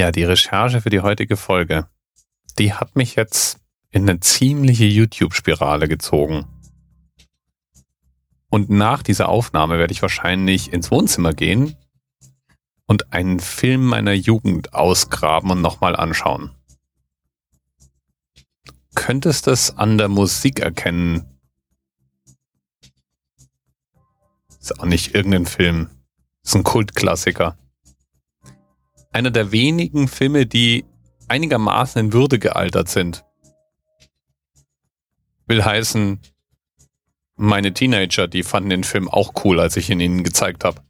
Ja, die Recherche für die heutige Folge, die hat mich jetzt in eine ziemliche YouTube-Spirale gezogen. Und nach dieser Aufnahme werde ich wahrscheinlich ins Wohnzimmer gehen und einen Film meiner Jugend ausgraben und nochmal anschauen. Könntest es an der Musik erkennen? Ist auch nicht irgendein Film. Ist ein Kultklassiker einer der wenigen Filme, die einigermaßen in Würde gealtert sind. Will heißen, meine Teenager, die fanden den Film auch cool, als ich ihn ihnen gezeigt habe.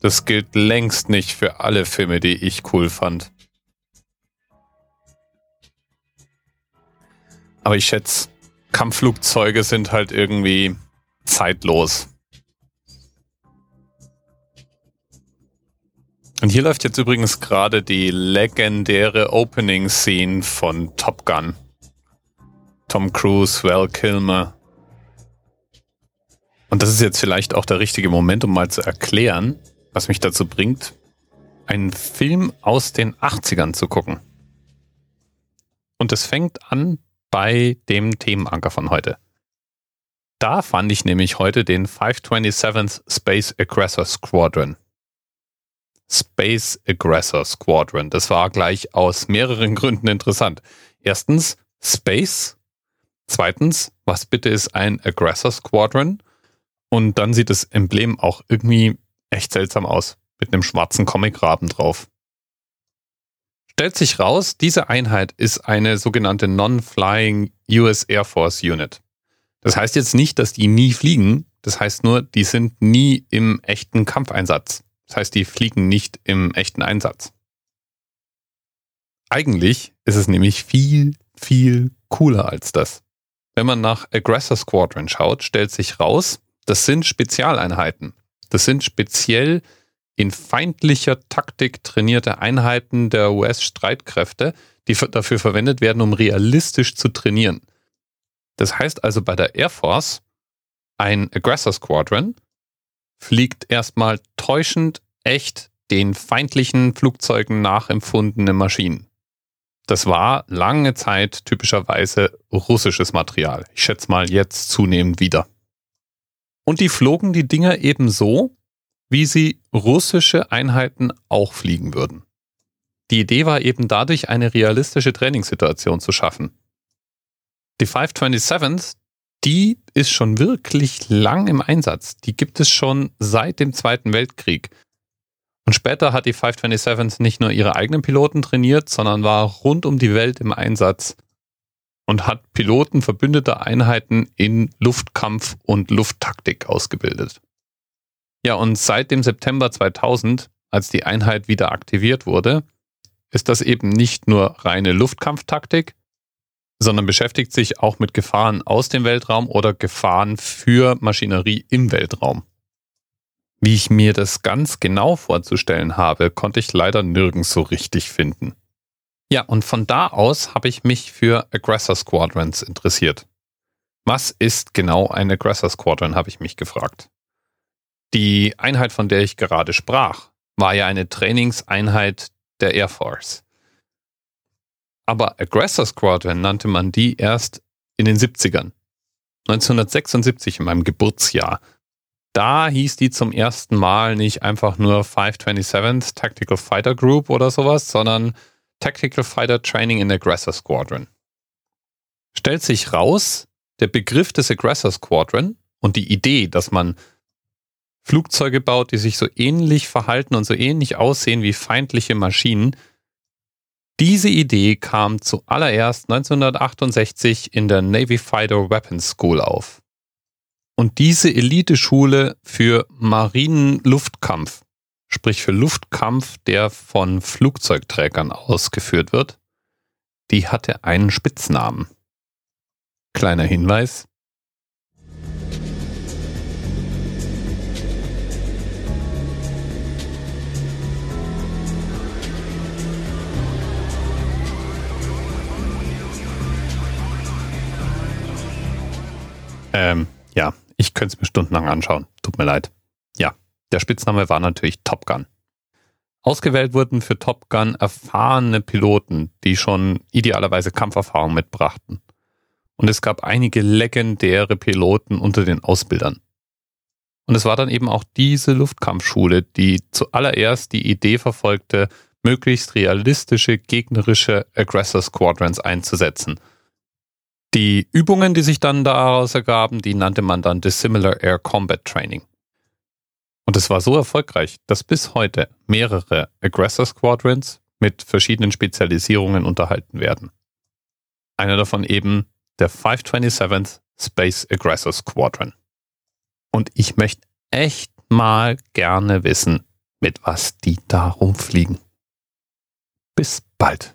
Das gilt längst nicht für alle Filme, die ich cool fand. Aber ich schätze, Kampfflugzeuge sind halt irgendwie zeitlos. Und hier läuft jetzt übrigens gerade die legendäre Opening Scene von Top Gun. Tom Cruise, Val Kilmer. Und das ist jetzt vielleicht auch der richtige Moment, um mal zu erklären, was mich dazu bringt, einen Film aus den 80ern zu gucken. Und es fängt an bei dem Themenanker von heute. Da fand ich nämlich heute den 527th Space Aggressor Squadron. Space Aggressor Squadron. Das war gleich aus mehreren Gründen interessant. Erstens, Space. Zweitens, was bitte ist ein Aggressor Squadron? Und dann sieht das Emblem auch irgendwie echt seltsam aus. Mit einem schwarzen Comicraben drauf. Stellt sich raus, diese Einheit ist eine sogenannte Non-Flying US Air Force Unit. Das heißt jetzt nicht, dass die nie fliegen. Das heißt nur, die sind nie im echten Kampfeinsatz. Das heißt, die fliegen nicht im echten Einsatz. Eigentlich ist es nämlich viel, viel cooler als das. Wenn man nach Aggressor Squadron schaut, stellt sich raus, das sind Spezialeinheiten. Das sind speziell in feindlicher Taktik trainierte Einheiten der US-Streitkräfte, die dafür verwendet werden, um realistisch zu trainieren. Das heißt also bei der Air Force, ein Aggressor Squadron fliegt erstmal täuschend echt den feindlichen Flugzeugen nachempfundene Maschinen. Das war lange Zeit typischerweise russisches Material. Ich schätze mal jetzt zunehmend wieder. Und die flogen die Dinger eben so, wie sie russische Einheiten auch fliegen würden. Die Idee war eben dadurch, eine realistische Trainingssituation zu schaffen. Die 527 die ist schon wirklich lang im Einsatz. Die gibt es schon seit dem Zweiten Weltkrieg. Und später hat die 527 nicht nur ihre eigenen Piloten trainiert, sondern war rund um die Welt im Einsatz und hat Piloten verbündeter Einheiten in Luftkampf und Lufttaktik ausgebildet. Ja, und seit dem September 2000, als die Einheit wieder aktiviert wurde, ist das eben nicht nur reine Luftkampftaktik, sondern beschäftigt sich auch mit Gefahren aus dem Weltraum oder Gefahren für Maschinerie im Weltraum. Wie ich mir das ganz genau vorzustellen habe, konnte ich leider nirgends so richtig finden. Ja, und von da aus habe ich mich für Aggressor Squadrons interessiert. Was ist genau ein Aggressor Squadron, habe ich mich gefragt. Die Einheit, von der ich gerade sprach, war ja eine Trainingseinheit der Air Force. Aber Aggressor Squadron nannte man die erst in den 70ern. 1976 in meinem Geburtsjahr da hieß die zum ersten Mal nicht einfach nur 527th Tactical Fighter Group oder sowas, sondern Tactical Fighter Training in Aggressor Squadron. Stellt sich raus, der Begriff des Aggressor Squadron und die Idee, dass man Flugzeuge baut, die sich so ähnlich verhalten und so ähnlich aussehen wie feindliche Maschinen, diese Idee kam zuallererst 1968 in der Navy Fighter Weapons School auf. Und diese Eliteschule für Marinenluftkampf, sprich für Luftkampf, der von Flugzeugträgern ausgeführt wird, die hatte einen Spitznamen. Kleiner Hinweis. Ähm, ja, ich könnte es mir stundenlang anschauen. Tut mir leid. Ja, der Spitzname war natürlich Top Gun. Ausgewählt wurden für Top Gun erfahrene Piloten, die schon idealerweise Kampferfahrung mitbrachten. Und es gab einige legendäre Piloten unter den Ausbildern. Und es war dann eben auch diese Luftkampfschule, die zuallererst die Idee verfolgte, möglichst realistische gegnerische Aggressor Squadrons einzusetzen. Die Übungen, die sich dann daraus ergaben, die nannte man dann Dissimilar Air Combat Training. Und es war so erfolgreich, dass bis heute mehrere Aggressor Squadrons mit verschiedenen Spezialisierungen unterhalten werden. Einer davon eben der 527th Space Aggressor Squadron. Und ich möchte echt mal gerne wissen, mit was die da rumfliegen. Bis bald.